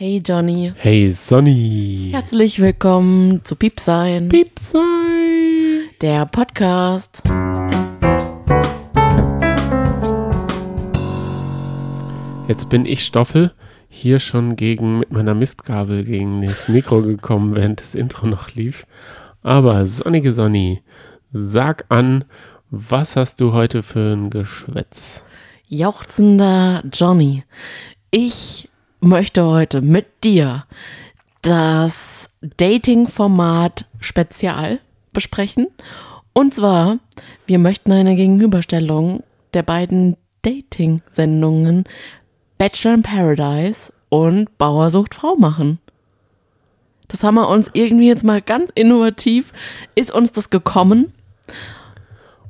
Hey Johnny, Hey Sonny. herzlich willkommen zu Piepsein, Piepsei. der Podcast. Jetzt bin ich Stoffel hier schon gegen mit meiner Mistgabel gegen das Mikro gekommen, während das Intro noch lief. Aber sonnige Sonny, sag an, was hast du heute für ein Geschwätz? Jauchzender Johnny, ich möchte heute mit dir das Dating-Format Spezial besprechen. Und zwar, wir möchten eine Gegenüberstellung der beiden Dating-Sendungen Bachelor in Paradise und Bauer sucht Frau machen. Das haben wir uns irgendwie jetzt mal ganz innovativ, ist uns das gekommen.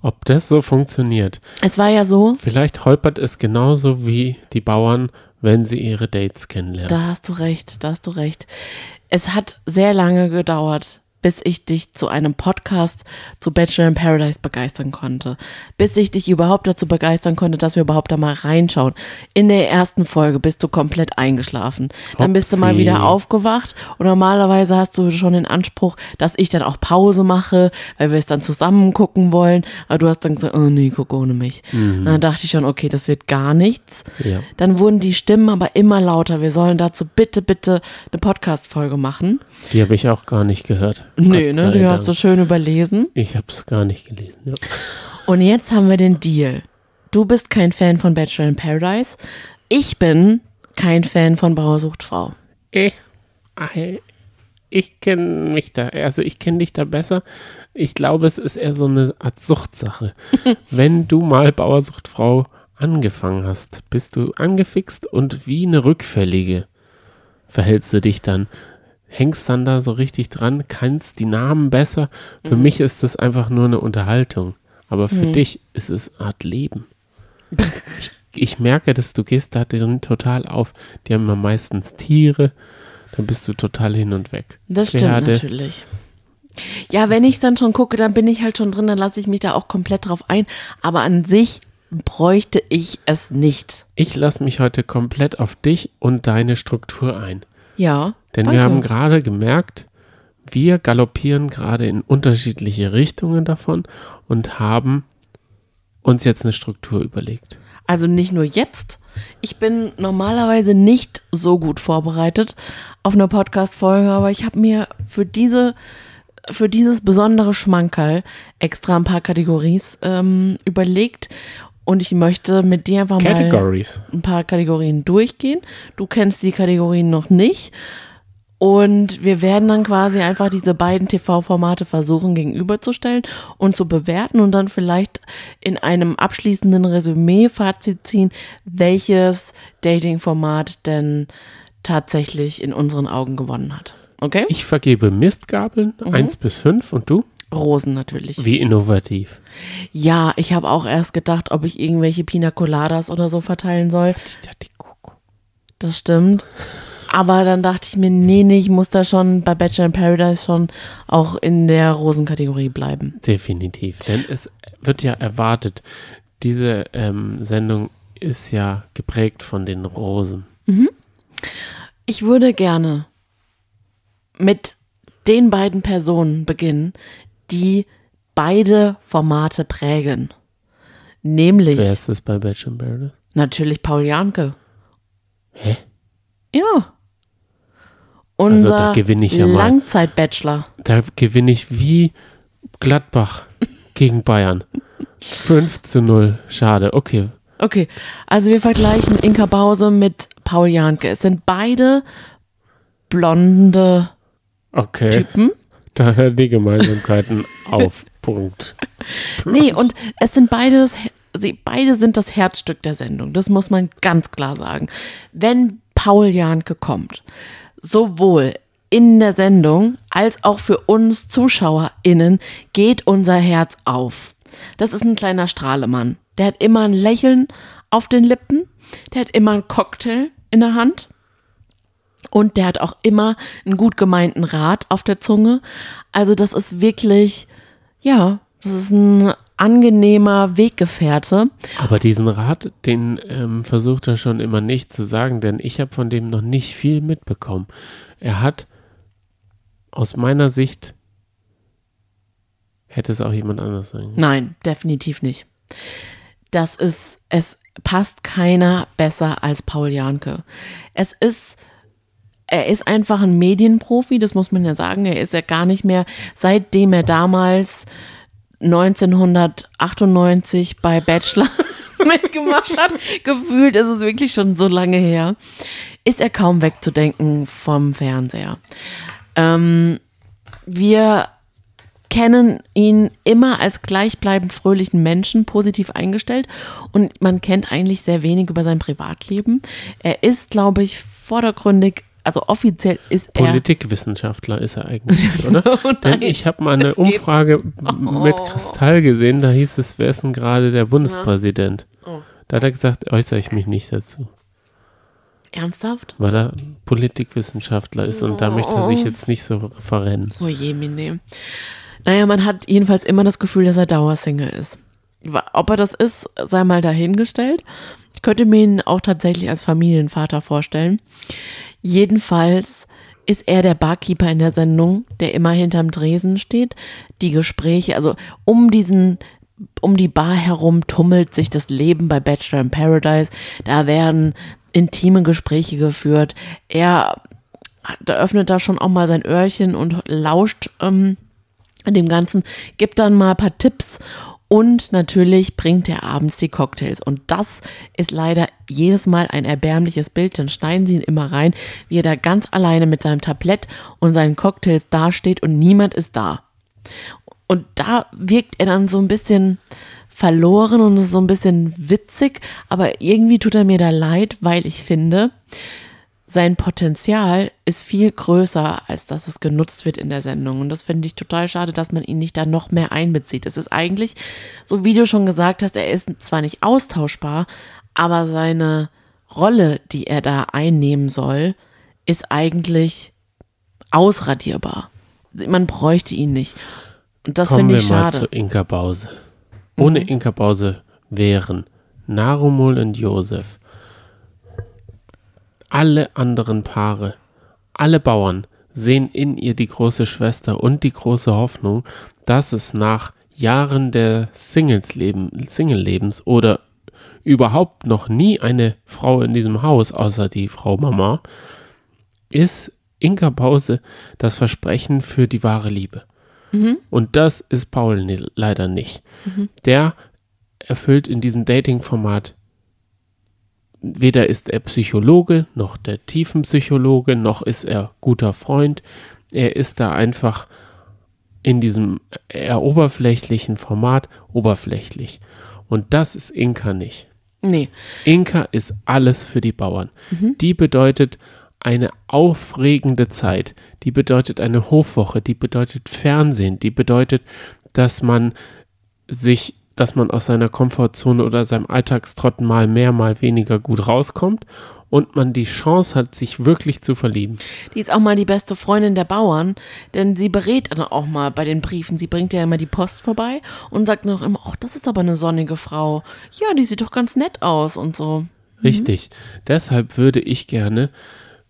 Ob das so funktioniert? Es war ja so, Vielleicht holpert es genauso wie die Bauern, wenn sie ihre Dates kennenlernen. Da hast du recht, da hast du recht. Es hat sehr lange gedauert, bis ich dich zu einem Podcast zu Bachelor in Paradise begeistern konnte. Bis ich dich überhaupt dazu begeistern konnte, dass wir überhaupt da mal reinschauen. In der ersten Folge bist du komplett eingeschlafen. Dann bist du mal wieder aufgewacht und normalerweise hast du schon den Anspruch, dass ich dann auch Pause mache, weil wir es dann zusammen gucken wollen. Aber du hast dann gesagt, oh nee, guck ohne mich. Dann dachte ich schon, okay, das wird gar nichts. Ja. Dann wurden die Stimmen aber immer lauter. Wir sollen dazu bitte, bitte eine Podcast-Folge machen. Die habe ich auch gar nicht gehört. Nee, ne? sei Die hast du Dank. schön überlesen. Ich habe es gar nicht gelesen. Ja. Und jetzt haben wir den Deal. Du bist kein Fan von Bachelor in Paradise. Ich bin kein Fan von Bauer sucht Frau. Ich, ei, ich kenne mich da, also ich kenne dich da besser. Ich glaube, es ist eher so eine Art Suchtsache. Wenn du mal Bauersuchtfrau angefangen hast, bist du angefixt und wie eine Rückfällige verhältst du dich dann. Hängst dann da so richtig dran, kannst die Namen besser. Für mich ist das einfach nur eine Unterhaltung. Aber für dich ist es eine Art Leben. ich, ich merke, dass du gehst da drin total auf. Die haben ja meistens Tiere. Dann bist du total hin und weg. Das stimmt Pferde. natürlich. Ja, wenn ich dann schon gucke, dann bin ich halt schon drin, dann lasse ich mich da auch komplett drauf ein. Aber an sich bräuchte ich es nicht. Ich lasse mich heute komplett auf dich und deine Struktur ein. Ja. Denn danke. wir haben gerade gemerkt, wir galoppieren gerade in unterschiedliche Richtungen davon und haben uns jetzt eine Struktur überlegt. Also nicht nur jetzt. Ich bin normalerweise nicht so gut vorbereitet auf eine Podcast-Folge, aber ich habe mir für diese für dieses besondere Schmankerl extra ein paar Kategories ähm, überlegt und ich möchte mit dir einfach mal Categories. ein paar Kategorien durchgehen. Du kennst die Kategorien noch nicht. Und wir werden dann quasi einfach diese beiden TV-Formate versuchen gegenüberzustellen und zu bewerten und dann vielleicht in einem abschließenden Resümee Fazit ziehen, welches Dating-Format denn tatsächlich in unseren Augen gewonnen hat. Okay? Ich vergebe Mistgabeln, Mhm. 1 bis 5 und du? Rosen natürlich. Wie innovativ. Ja, ich habe auch erst gedacht, ob ich irgendwelche Pina Coladas oder so verteilen soll. Das stimmt. Aber dann dachte ich mir, nee, nee, ich muss da schon bei Bachelor in Paradise schon auch in der Rosenkategorie bleiben. Definitiv. Denn es wird ja erwartet, diese ähm, Sendung ist ja geprägt von den Rosen. Ich würde gerne mit den beiden Personen beginnen, die beide Formate prägen. Nämlich Wer ist das bei Bachelor in Paradise? natürlich Paul Janke. Hä? Ja. Also Unser da gewinne ich ja mal. Langzeit-Bachelor. Da gewinne ich wie Gladbach gegen Bayern. 5 zu 0. Schade. Okay. Okay, also wir vergleichen Inka Bause mit Paul Janke. Es sind beide blonde Okay. Typen. Da die Gemeinsamkeiten auf. Punkt. Nee, und es sind beides, sie beide sind das Herzstück der Sendung. Das muss man ganz klar sagen. Wenn Paul Janke kommt, sowohl in der Sendung als auch für uns ZuschauerInnen geht unser Herz auf. Das ist ein kleiner Strahlemann. Der hat immer ein Lächeln auf den Lippen. Der hat immer einen Cocktail in der Hand. Und der hat auch immer einen gut gemeinten Rat auf der Zunge. Also das ist wirklich, ja, das ist ein angenehmer Weggefährte. Aber diesen Rat, den ähm, versucht er schon immer nicht zu sagen, denn ich habe von dem noch nicht viel mitbekommen. Er hat aus meiner Sicht hätte es auch jemand anders sein. können. Nein, definitiv nicht. Das ist, es passt keiner besser als Paul Janke. Es ist, er ist einfach ein Medienprofi, das muss man ja sagen. Er ist ja gar nicht mehr, seitdem er damals 1998 bei Bachelor mitgemacht hat, gefühlt ist es wirklich schon so lange her, ist er kaum wegzudenken vom Fernseher. Ähm, wir kennen ihn immer als gleichbleibend fröhlichen Menschen, positiv eingestellt und man kennt eigentlich sehr wenig über sein Privatleben. Er ist, glaube ich, vordergründig, also offiziell ist er. Politikwissenschaftler ist er eigentlich, oder? Oh Denn ich habe mal eine es Umfrage m- mit Oh. Kristall gesehen, da hieß es, wer ist denn gerade der Bundespräsident? Oh. Da hat er gesagt, äußere ich mich nicht dazu, Ernsthaft? weil er Politikwissenschaftler ist und da möchte er sich jetzt nicht so verrennen. Oh je, Mine. Naja, man hat jedenfalls immer das Gefühl, dass er Dauersingle ist. Ob er das ist, sei mal dahingestellt. Ich könnte mir ihn auch tatsächlich als Familienvater vorstellen. Jedenfalls ist er der Barkeeper in der Sendung, der immer hinterm Dresen steht. Die Gespräche, also um diesen, um die Bar herum tummelt sich das Leben bei Bachelor in Paradise. Da werden intime Gespräche geführt. Er da öffnet da schon auch mal sein Öhrchen und lauscht ähm, dem Ganzen, gibt dann mal ein paar Tipps und natürlich bringt er abends die Cocktails. Und das ist leider jedes Mal ein erbärmliches Bild. Dann schneiden sie ihn immer rein, wie er da ganz alleine mit seinem Tablett und seinen Cocktails dasteht und niemand ist da. Und da wirkt er dann so ein bisschen verloren und ist so ein bisschen witzig, aber irgendwie tut er mir da leid, weil ich finde, sein Potenzial ist viel größer, als dass es genutzt wird in der Sendung. Und das finde ich total schade, dass man ihn nicht da noch mehr einbezieht. Es ist eigentlich, so wie du schon gesagt hast, er ist zwar nicht austauschbar, aber seine Rolle, die er da einnehmen soll, ist eigentlich ausradierbar. Man bräuchte ihn nicht. Und das Kommen finde wir ich mal schade. zu Inka Bause. Ohne Mhm. Inka Bause wären Narumul und Josef, alle anderen Paare, alle Bauern sehen in ihr die große Schwester und die große Hoffnung, dass es nach Jahren der Singles-Leben, Single-Lebens oder überhaupt noch nie eine Frau in diesem Haus, außer die Frau Mama, ist Inka Pause das Versprechen für die wahre Liebe. Und das ist Paul leider nicht. Der erfüllt in diesem Dating-Format weder ist er Psychologe, noch der Tiefenpsychologe, noch ist er guter Freund. Er ist da einfach in diesem eher oberflächlichen Format oberflächlich. Und das ist Inka nicht. Nee, Inka ist alles für die Bauern. Die bedeutet eine aufregende Zeit. Die bedeutet eine Hofwoche. Die bedeutet Fernsehen. Die bedeutet, dass man sich, dass man aus seiner Komfortzone oder seinem Alltagstrott mal mehr, mal weniger gut rauskommt und man die Chance hat, sich wirklich zu verlieben. Die ist auch mal die beste Freundin der Bauern, denn sie berät dann auch mal bei den Briefen. Sie bringt ja immer die Post vorbei und sagt noch immer, ach, das ist aber eine sonnige Frau. Ja, die sieht doch ganz nett aus und so. Richtig. Deshalb würde ich gerne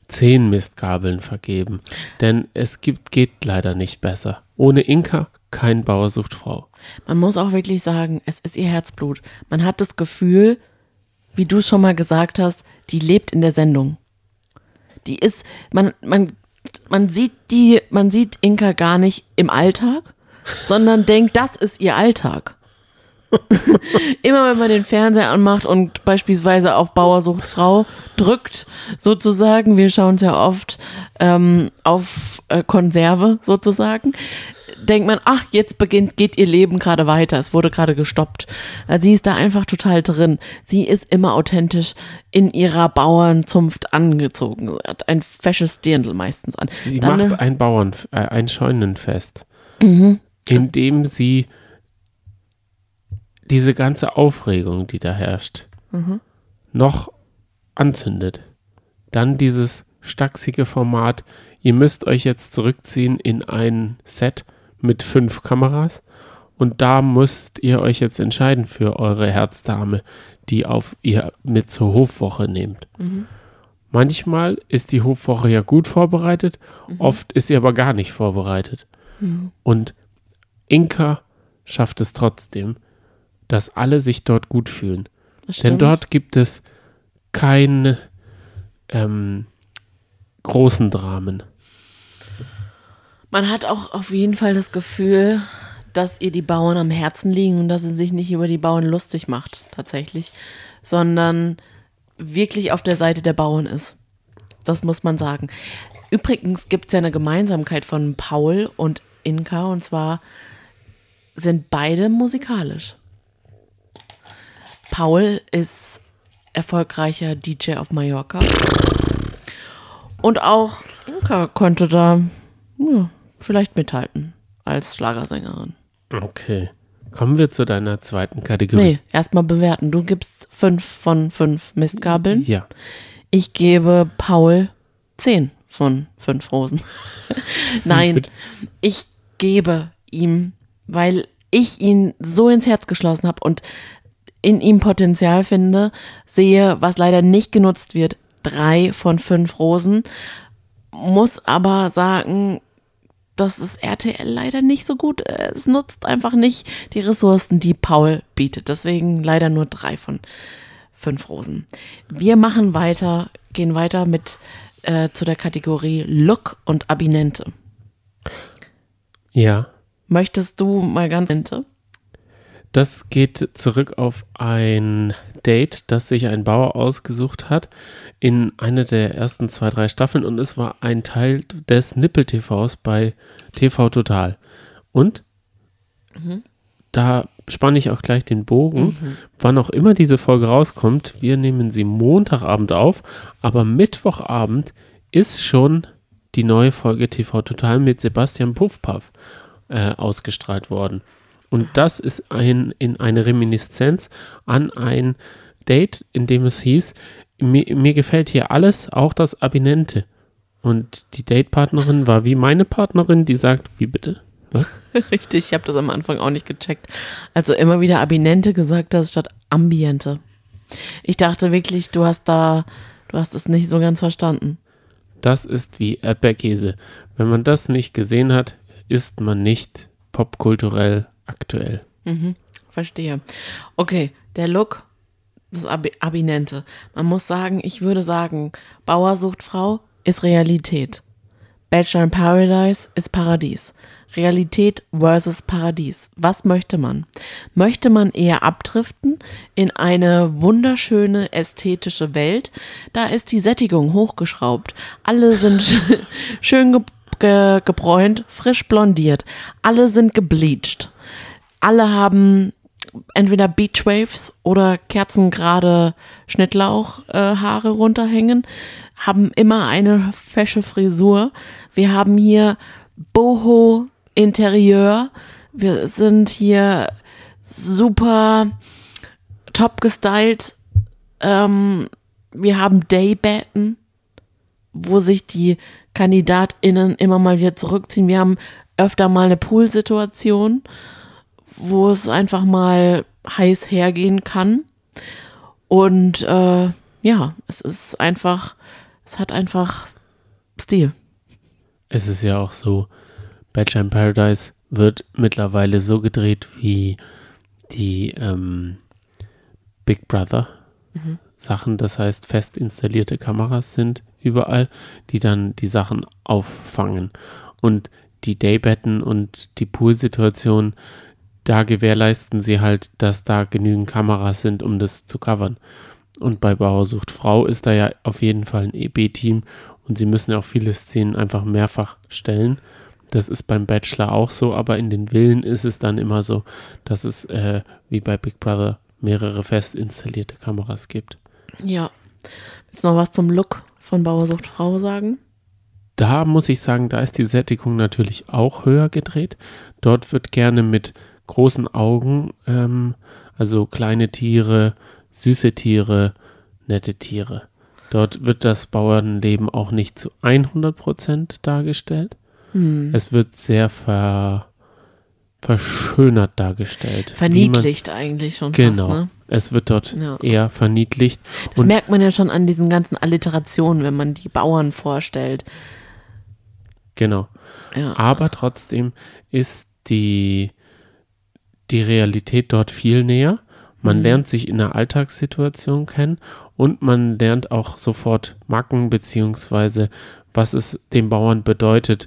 zehn Mistgabeln vergeben. Denn es gibt, geht leider nicht besser. Ohne Inka kein Bauer sucht Frau. Man muss auch wirklich sagen, es ist ihr Herzblut. Man hat das Gefühl, wie du schon mal gesagt hast, die lebt in der Sendung. Die ist, man, man, man sieht die, man sieht Inka gar nicht im Alltag, sondern denkt, das ist ihr Alltag. Immer wenn man den Fernseher anmacht und beispielsweise auf Bauersucht Frau drückt, sozusagen, wir schauen es ja oft ähm, auf äh, Konserve sozusagen, denkt man, ach, jetzt beginnt, geht ihr Leben gerade weiter, es wurde gerade gestoppt. Also sie ist da einfach total drin. Sie ist immer authentisch in ihrer Bauernzunft angezogen. Sie hat ein fesches Dirndl meistens an. Sie Dann macht ein Bauern, äh, ein Scheunenfest, Mhm. in dem sie diese ganze Aufregung, die da herrscht, Mhm. noch anzündet. Dann dieses stachsige Format, ihr müsst euch jetzt zurückziehen in ein Set mit fünf Kameras Und da müsst ihr euch jetzt entscheiden für eure Herzdame, die auf ihr mit zur Hofwoche nehmt. Manchmal ist die Hofwoche ja gut vorbereitet, oft ist sie aber gar nicht vorbereitet. Und Inka schafft es trotzdem, dass alle sich dort gut fühlen. Denn dort gibt es keine ähm, großen Dramen. Man hat auch auf jeden Fall das Gefühl, dass ihr die Bauern am Herzen liegen und dass sie sich nicht über die Bauern lustig macht, tatsächlich, sondern wirklich auf der Seite der Bauern ist. Das muss man sagen. Übrigens gibt es ja eine Gemeinsamkeit von Paul und Inka und zwar sind beide musikalisch. Paul ist erfolgreicher DJ auf Mallorca. Und auch Inka könnte da ja, vielleicht mithalten als Schlagersängerin. Okay. Kommen wir zu deiner zweiten Kategorie. Nee, erstmal bewerten. Du gibst fünf von fünf Mistgabeln. Ja. Ich gebe Paul zehn von fünf Rosen. Nein, ich gebe ihm, weil ich ihn so ins Herz geschlossen habe und in ihm Potenzial finde, sehe, was leider nicht genutzt wird, drei von fünf Rosen. Muss aber sagen, das ist RTL leider nicht so gut. Es nutzt einfach nicht die Ressourcen, die Paul bietet. Deswegen leider nur drei von fünf Rosen. Wir machen weiter, gehen weiter mit äh, zu der Kategorie Look und Abinente. Ja. Möchtest du mal ganz Abinente? Das geht zurück auf ein Date, das sich ein Bauer ausgesucht hat in einer der ersten zwei, drei Staffeln und es war ein Teil des Nippel-TVs bei TV Total. Und da spanne ich auch gleich den Bogen. Wann auch immer diese Folge rauskommt, wir nehmen sie Montagabend auf, aber Mittwochabend ist schon die neue Folge TV Total mit Sebastian Puffpaff äh, ausgestrahlt worden. Und das ist ein, in eine Reminiszenz an ein Date, in dem es hieß, mir, mir gefällt hier alles, auch das Abinente. Und die Datepartnerin war wie meine Partnerin, die sagt, wie bitte? Was? Richtig, ich habe das am Anfang auch nicht gecheckt. Also immer wieder Abinente gesagt hast statt Ambiente. Ich dachte wirklich, du hast da, du hast es nicht so ganz verstanden. Das ist wie Erdbeerkäse. Wenn man das nicht gesehen hat, ist man nicht popkulturell aktuell. Verstehe. Okay, der Look, das Abi Abinente. Man muss sagen, ich würde sagen, Bauer sucht Frau ist Realität. Bachelor in Paradise ist Paradies. Realität versus Paradies. Was möchte man? Möchte man eher abdriften in eine wunderschöne ästhetische Welt? Da ist die Sättigung hochgeschraubt. Alle sind sch- schön ge ge gebräunt, frisch blondiert. Alle sind gebleached. Alle haben entweder Beachwaves oder kerzengerade Schnittlauchhaare äh, runterhängen, haben immer eine fesche Frisur. Wir haben hier Boho Interieur. Wir sind hier super top gestylt. Ähm, wir haben Daybetten, wo sich die KandidatInnen immer mal wieder zurückziehen. Wir haben öfter mal eine Poolsituation wo es einfach mal heiß hergehen kann. Und äh, ja, es ist einfach, es hat einfach Stil. Es ist ja auch so, Bachelor in Paradise wird mittlerweile so gedreht wie die ähm, Big Brother Sachen, das heißt fest installierte Kameras sind überall, die dann die Sachen auffangen. Und die Daybetten und die Poolsituation, da gewährleisten sie halt, dass da genügend Kameras sind, um das zu covern. Und bei Bauer sucht Frau ist da ja auf jeden Fall ein EB-Team und sie müssen ja auch viele Szenen einfach mehrfach stellen. Das ist beim Bachelor auch so, aber in den Villen ist es dann immer so, dass es äh, wie bei Big Brother mehrere fest installierte Kameras gibt. Ja. Willst du noch was zum Look von Bauersucht Frau sagen? Da muss ich sagen, da ist die Sättigung natürlich auch höher gedreht. Dort wird gerne mit großen Augen, ähm, also kleine Tiere, süße Tiere, nette Tiere. Dort wird das Bauernleben auch nicht zu 100% dargestellt. Es wird sehr ver, verschönert dargestellt. Verniedlicht eigentlich schon. Genau. Fast, ne? Es wird dort Ja. eher verniedlicht. Das merkt man ja schon an diesen ganzen Alliterationen, wenn man die Bauern vorstellt. Genau. Ja. Aber trotzdem ist die, die Realität dort viel näher. Man Mhm. lernt sich in der Alltagssituation kennen und man lernt auch sofort Macken beziehungsweise was es dem Bauern bedeutet,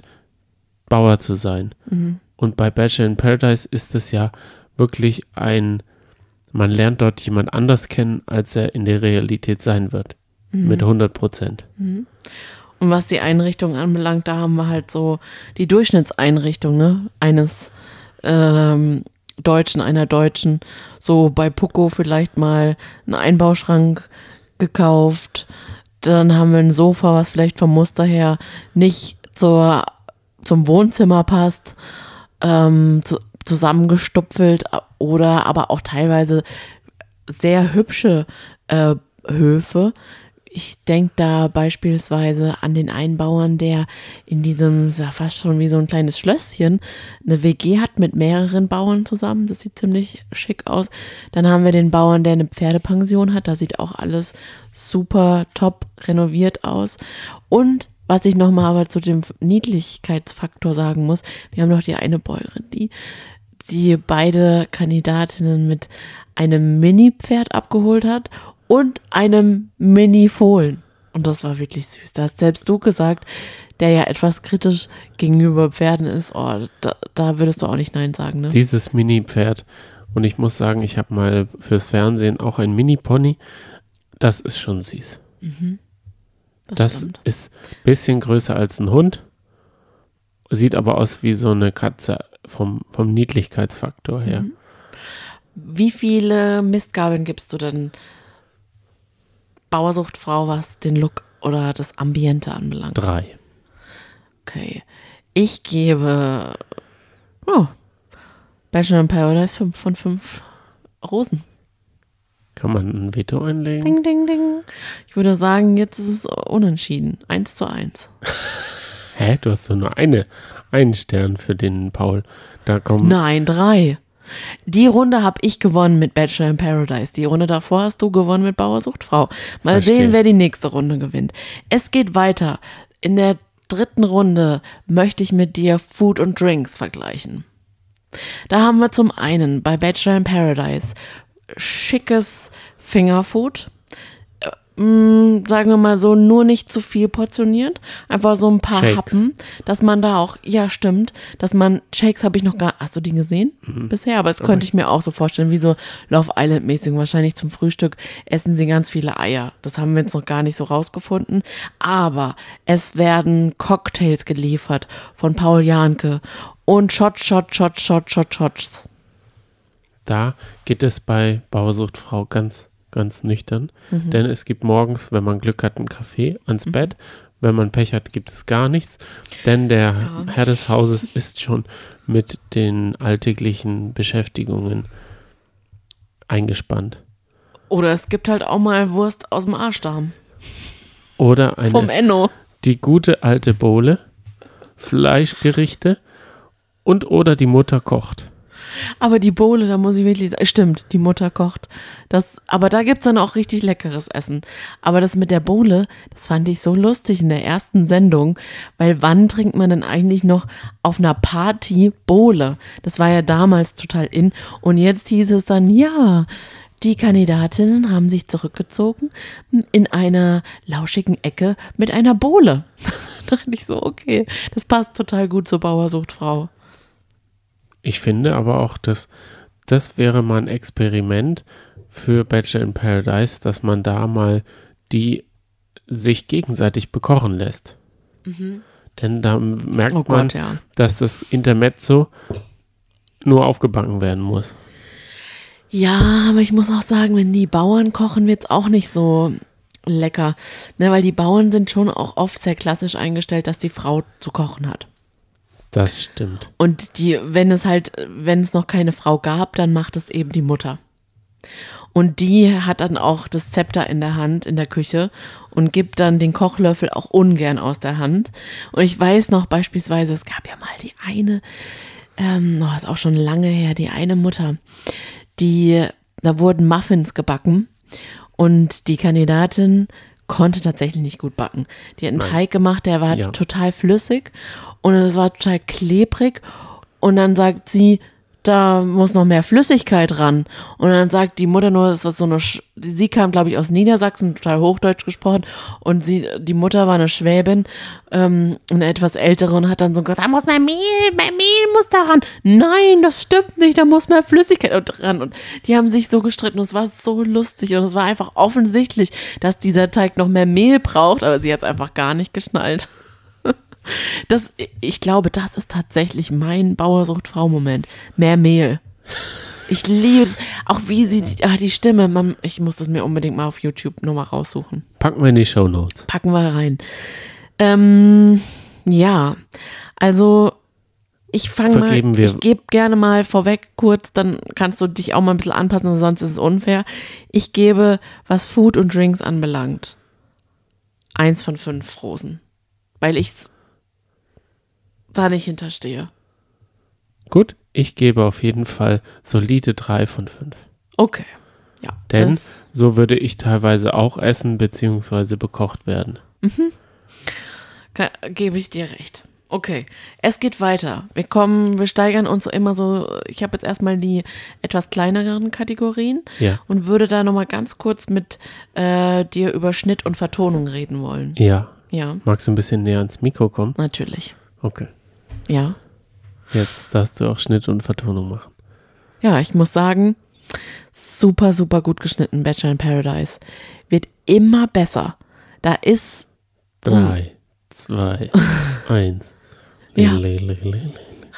Bauer zu sein. Mhm. Und bei Bachelor in Paradise ist es ja wirklich ein, man lernt dort jemand anders kennen, als er in der Realität sein wird. Mhm. Mit 100 Prozent. Und was die Einrichtung anbelangt, da haben wir halt so die Durchschnittseinrichtung, ne? Eines ähm, Deutschen, einer Deutschen. So bei Poco vielleicht mal einen Einbauschrank gekauft. Dann haben wir ein Sofa, was vielleicht vom Muster her nicht zur, zum Wohnzimmer passt. Ähm, zu, zusammengestupfelt oder aber auch teilweise sehr hübsche äh, Höfe. Ich denke da beispielsweise an den Einbauern, der in diesem, ja fast schon wie so ein kleines Schlösschen, eine WG hat mit mehreren Bauern zusammen. Das sieht ziemlich schick aus. Dann haben wir den Bauern, der eine Pferdepension hat. Da sieht auch alles super top renoviert aus. Und was ich nochmal aber zu dem Niedlichkeitsfaktor sagen muss, wir haben noch die eine Bäuerin, die, die beide Kandidatinnen mit einem Mini-Pferd abgeholt hat und einem Mini-Fohlen. Und das war wirklich süß. Da hast selbst du gesagt, der ja etwas kritisch gegenüber Pferden ist, oh, da, da würdest du auch nicht Nein sagen, ne? Dieses Mini-Pferd. Und ich muss sagen, ich habe mal fürs Fernsehen auch ein Mini-Pony. Das ist schon süß. Das stimmt. ist ein bisschen größer als ein Hund. Sieht aber aus wie so eine Katze vom, vom Niedlichkeitsfaktor her. Mhm. Wie viele Mistgabeln gibst du denn Bauersuchtfrau, was den Look oder das Ambiente anbelangt? Drei. Okay. Ich gebe oh, Bachelor in Paradise 5 von 5 Rosen. Kann man ein Veto einlegen? Ding, ding, ding. Ich würde sagen, jetzt ist es unentschieden. 1 zu 1. Hä? Du hast doch nur eine, einen Stern für den Paul. Da kommen. Nein, drei. Die Runde habe ich gewonnen mit Bachelor in Paradise. Die Runde davor hast du gewonnen mit Bauersuchtfrau. Mal Verstehe. sehen, wer die nächste Runde gewinnt. Es geht weiter. In der dritten Runde möchte ich mit dir Food und Drinks vergleichen. Da haben wir zum einen bei Bachelor in Paradise schickes Fingerfood. Mh, sagen wir mal so, nur nicht zu viel portioniert. Einfach so ein paar Shakes. Happen, dass man da auch, ja, stimmt, dass man, Shakes habe ich noch gar, hast du die gesehen bisher? Aber das könnte ich mir auch so vorstellen, wie so Love Island-mäßig. Wahrscheinlich zum Frühstück essen sie ganz viele Eier. Das haben wir jetzt noch gar nicht so rausgefunden. Aber es werden Cocktails geliefert von Paul Janke und Shot, Shot, Shot, Shot, Shot, Shots. Da geht es bei Bauersuchtfrau ganz, ganz nüchtern. Denn es gibt morgens, wenn man Glück hat, einen Kaffee ans Bett. Wenn man Pech hat, gibt es gar nichts. Denn der Herr des Hauses ist schon mit den alltäglichen Beschäftigungen eingespannt. Oder es gibt halt auch mal Wurst aus dem Arschdarm. Oder Vom eine, Enno. die gute alte Bohle, Fleischgerichte und oder die Mutter kocht. Aber die Bohle, da muss ich wirklich sagen, stimmt, die Mutter kocht. Das, aber da gibt's dann auch richtig leckeres Essen. Aber das mit der Bohle, das fand ich so lustig in der ersten Sendung, weil wann trinkt man denn eigentlich noch auf einer Party Bohle? Das war ja damals total in. Und jetzt hieß es dann, ja, die Kandidatinnen haben sich zurückgezogen in einer lauschigen Ecke mit einer Bohle. da dachte ich so, okay, das passt total gut zur Bauersuchtfrau. Ich finde aber auch, dass das wäre mal ein Experiment für Bachelor in Paradise, dass man da mal die sich gegenseitig bekochen lässt. Denn da merkt Oh man, Gott, ja. dass das Intermezzo nur aufgebacken werden muss. Ja, aber ich muss auch sagen, wenn die Bauern kochen, wird's auch nicht so lecker. Ne, weil die Bauern sind schon auch oft sehr klassisch eingestellt, dass die Frau zu kochen hat. Das stimmt. Und die, wenn es halt, wenn es noch keine Frau gab, dann macht es eben die Mutter. Und die hat dann auch das Zepter in der Hand in der Küche und gibt dann den Kochlöffel auch ungern aus der Hand. Und ich weiß noch beispielsweise, es gab ja mal die eine, ähm, oh, ist auch schon lange her, die eine Mutter, die, da wurden Muffins gebacken und die Kandidatin konnte tatsächlich nicht gut backen. Die hat einen Nein. Teig gemacht, der war Ja. total flüssig und es war total klebrig und dann sagt sie, da muss noch mehr Flüssigkeit ran. Und dann sagt die Mutter nur, das war so eine, Sch sie kam, glaube ich, aus Niedersachsen, total Hochdeutsch gesprochen. Und sie, die Mutter war eine Schwäbin, ähm, eine etwas ältere und hat dann so gesagt, da muss mehr Mehl, mehr Mehl muss da ran. Nein, das stimmt nicht, da muss mehr Flüssigkeit dran. Und die haben sich so gestritten und es war so lustig und es war einfach offensichtlich, dass dieser Teig noch mehr Mehl braucht, aber sie hat es einfach gar nicht geschnallt. Das, ich glaube, das ist tatsächlich mein Bauersucht-Frau-Moment. Mehr Mehl. Ich liebe es. Auch wie sie, die, ah, die Stimme. Man, ich muss das mir unbedingt mal auf YouTube nochmal raussuchen. Packen wir in die Show Notes. Packen wir rein. Ähm, ja, also ich fange mal, wir- ich gebe gerne mal vorweg kurz, dann kannst du dich auch mal ein bisschen anpassen, sonst ist es unfair. Ich gebe, was Food und Drinks anbelangt, eins von fünf Rosen. Weil ich da nicht hinterstehe. Gut, ich gebe auf jeden Fall solide drei von fünf. Okay. Ja. Denn so würde ich teilweise auch essen bzw. bekocht werden. Ka- gebe ich dir recht. Okay, es geht weiter. Wir kommen, wir steigern uns immer so. Ich habe jetzt erstmal die etwas kleineren Kategorien Ja. und würde da nochmal ganz kurz mit äh, dir über Schnitt und Vertonung reden wollen. Ja. Ja, Magst du ein bisschen näher ans Mikro kommen? natürlich. Okay. Ja. Jetzt darfst du auch Schnitt und Vertonung machen. Ja, ich muss sagen, super, super gut geschnitten, Bachelor in Paradise. Wird immer besser. Da ist. Drei, zwei, eins. Ja.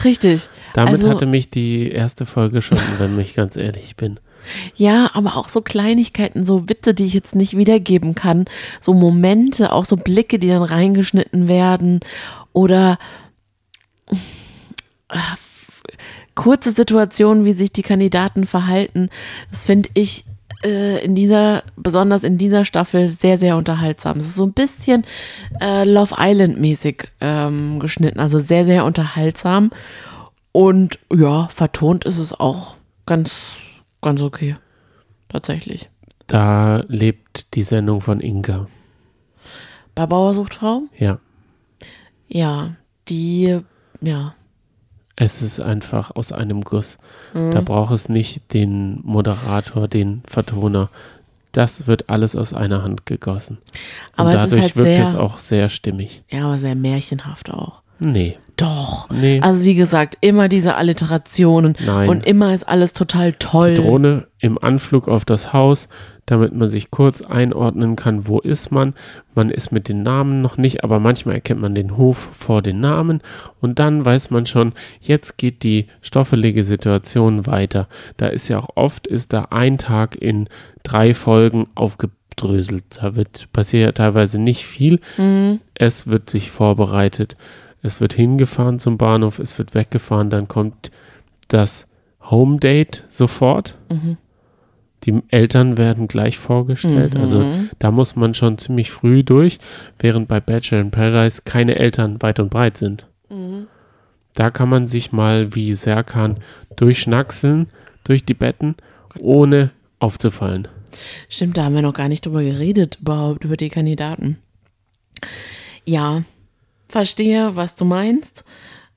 Richtig. Damit Also- hatte mich die erste Folge schon, wenn ich ganz ehrlich bin. Ja, aber auch so Kleinigkeiten, so Witze, die ich jetzt nicht wiedergeben kann. So Momente, auch so Blicke, die dann reingeschnitten werden. Oder kurze Situationen, wie sich die Kandidaten verhalten. Das finde ich äh, in dieser, besonders in dieser Staffel, sehr, sehr unterhaltsam. Es ist so ein bisschen äh, Love Island-mäßig ähm, geschnitten, also sehr, sehr unterhaltsam. Und ja, vertont ist es auch ganz, ganz okay. Tatsächlich. Da lebt die Sendung von Inga. Bei Bauersuchtfrau? Ja. Ja, die, ja. Es ist einfach aus einem Guss. Mhm. Da braucht es nicht den Moderator, den Vertoner. Das wird alles aus einer Hand gegossen. Aber Und es ist dadurch halt wirkt sehr- es auch sehr stimmig. Ja, aber sehr märchenhaft auch. Nee. Doch. Nee. Also wie gesagt, immer diese Alliterationen Nein. und immer ist alles total toll. Die Drohne im Anflug auf das Haus, damit man sich kurz einordnen kann, wo ist man. Man ist mit den Namen noch nicht, aber manchmal erkennt man den Hof vor den Namen und dann weiß man schon, jetzt geht die stoffelige Situation weiter. Da ist ja auch oft, ist da ein Tag in drei Folgen aufgedröselt. Da wird passiert ja teilweise nicht viel. Mhm. Es wird sich vorbereitet. Es wird hingefahren zum Bahnhof, es wird weggefahren, dann kommt das Home Date sofort. Mhm. Die Eltern werden gleich vorgestellt. Also da muss man schon ziemlich früh durch, während bei Bachelor in Paradise keine Eltern weit und breit sind. Mhm. Da kann man sich mal wie Serkan durchschnackseln durch die Betten, ohne aufzufallen. Stimmt, da haben wir noch gar nicht drüber geredet, überhaupt, über die Kandidaten. Ja, verstehe, was du meinst.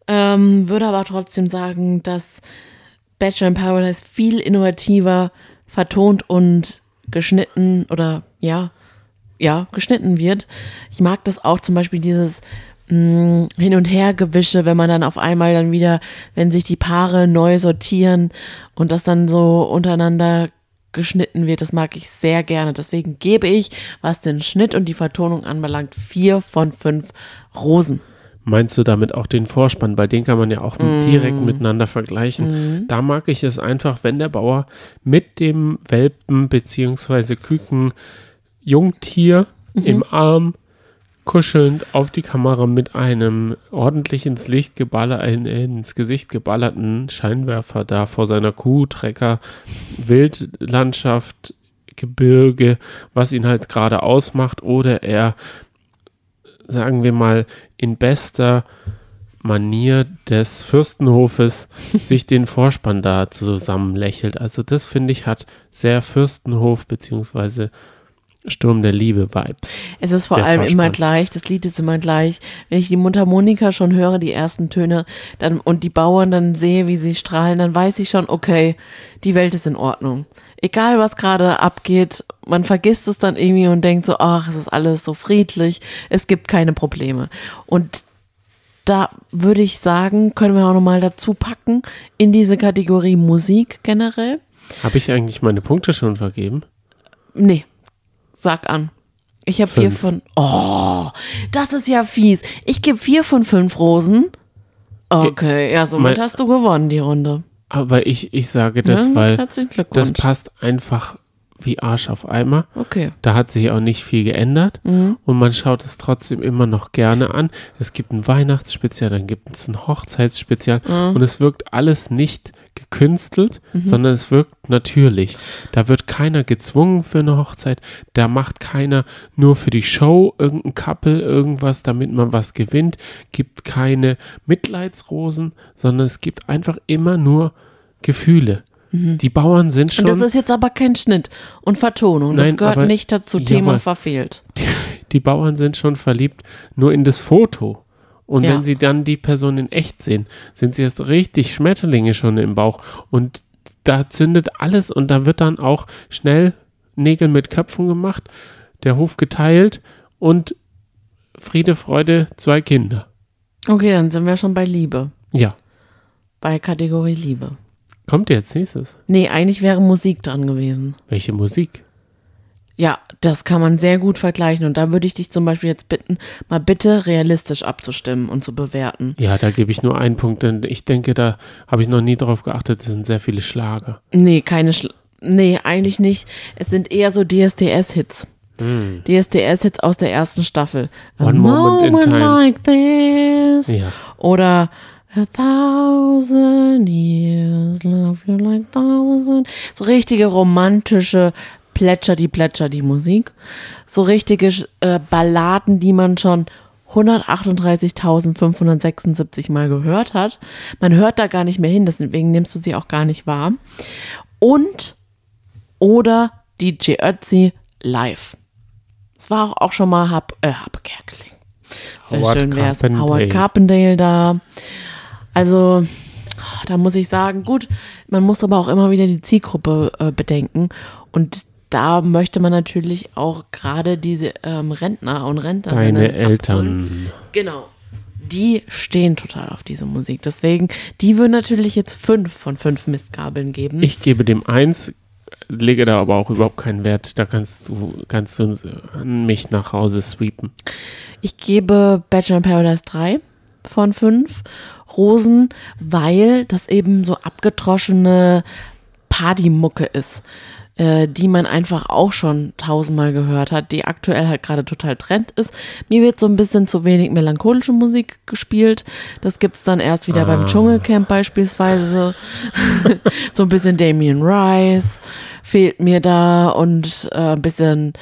Ähm, würde aber trotzdem sagen, dass Bachelor in Paradise viel innovativer vertont und geschnitten oder ja, ja, geschnitten wird. Ich mag das auch zum Beispiel dieses mh, Hin- und Hergewische, wenn man dann auf einmal dann wieder, wenn sich die Paare neu sortieren und das dann so untereinander geschnitten wird, das mag ich sehr gerne. Deswegen gebe ich, was den Schnitt und die Vertonung anbelangt, vier von fünf Rosen. Meinst du damit auch den Vorspann? Bei den kann man ja auch Mm. direkt miteinander vergleichen. Da mag ich es einfach, wenn der Bauer mit dem Welpen bzw. Küken Jungtier Mhm. im Arm kuschelnd auf die Kamera mit einem ordentlich ins Licht geballer, in, ins Gesicht geballerten Scheinwerfer da vor seiner Kuh, Trecker, Wildlandschaft, Gebirge, was ihn halt gerade ausmacht, oder er sagen wir mal, in bester Manier des Fürstenhofes sich den Vorspann da zusammenlächelt. Also das finde ich hat sehr Fürstenhof beziehungsweise Sturm der Liebe Vibes. Es ist vor Der allem immer Vorspann. gleich, das Lied ist immer gleich. Wenn ich die Mundharmonika schon höre, die ersten Töne, dann und die Bauern dann sehe, wie sie strahlen, dann weiß ich schon, okay, die Welt ist in Ordnung. Egal was gerade abgeht, man vergisst es dann irgendwie und denkt so, ach, es ist alles so friedlich, es gibt keine Probleme. Und da würde ich sagen, können wir auch nochmal dazu packen in diese Kategorie Musik generell. Habe ich eigentlich meine Punkte schon vergeben? Nee, sag an. Ich habe vier von. Oh, das ist ja fies. Ich gebe vier von fünf Rosen. Okay, ja, somit Mein- hast du gewonnen, die Runde. Aber ich, ich sage das, Ja, weil das passt einfach wie Arsch auf Eimer. Okay. Da hat sich auch nicht viel geändert Mhm. und man schaut es trotzdem immer noch gerne an. Es gibt ein Weihnachtsspezial, dann gibt es ein Hochzeitsspezial Mhm. und es wirkt alles nicht gekünstelt, sondern es wirkt natürlich. Da wird keiner gezwungen für eine Hochzeit, da macht keiner nur für die Show irgendein Couple irgendwas, damit man was gewinnt, gibt keine Mitleidsrosen, sondern es gibt einfach immer nur Gefühle. Die Bauern sind schon Mhm. Und das ist jetzt aber kein Schnitt und Vertonung. Das Nein, gehört aber- nicht dazu. Thema Jawohl. verfehlt. die, die Bauern sind schon verliebt nur in das Foto. Und Ja. wenn sie dann die Person in echt sehen, sind sie jetzt richtig Schmetterlinge schon im Bauch. Und da zündet alles und da wird dann auch schnell Nägel mit Köpfen gemacht, der Hof geteilt und Friede, Freude, zwei Kinder. Okay, dann sind wir schon bei Liebe. Ja, Bei Kategorie Liebe. kommt jetzt nächstes. Nee, eigentlich wäre Musik dran gewesen. Welche Musik? Ja, das kann man sehr gut vergleichen. Und da würde ich dich zum Beispiel jetzt bitten, mal bitte realistisch abzustimmen und zu bewerten. Ja, da gebe ich nur einen Punkt, denn ich denke, da habe ich noch nie drauf geachtet, es sind sehr viele Schlager. Nee, keine Schl Nee, eigentlich nicht. Es sind eher so DSDS-Hits. DSDS-Hits aus der ersten Staffel. A One Moment in Time. like this. Ja. Oder A thousand years, love you like thousand. So richtige romantische Plätscher, die Plätscher, die Musik. So richtige äh, Balladen, die man schon 138.576 Mal gehört hat. Man hört da gar nicht mehr hin, deswegen nimmst du sie auch gar nicht wahr. Und oder DJ Ötzi live. Es war auch, schon mal Hab, äh, Habe Kerkeling. Wäre Howard schön, wäre es. Howard Carpendale da. Also, da muss ich sagen, gut, man muss aber auch immer wieder die Zielgruppe äh, bedenken. Und da möchte man natürlich auch gerade diese ähm, Rentner und Rentnerinnen Deine abholen. Eltern. Genau. Die stehen total auf diese Musik. Deswegen, die würden natürlich jetzt fünf von fünf Mistgabeln geben. Ich gebe dem eins, lege da aber auch überhaupt keinen Wert. Da kannst du, kannst du mich nach Hause sweepen. Ich gebe Bachelor in Paradise 3 von 5 Rosen, weil das eben so abgetroschene Partymucke ist, äh, die man einfach auch schon tausendmal gehört hat, die aktuell halt gerade total Trend ist. Mir wird so ein bisschen zu wenig melancholische Musik gespielt. Das gibt's dann erst wieder beim Dschungelcamp beispielsweise. so ein bisschen Damien Rice fehlt mir da und äh, ein bisschen,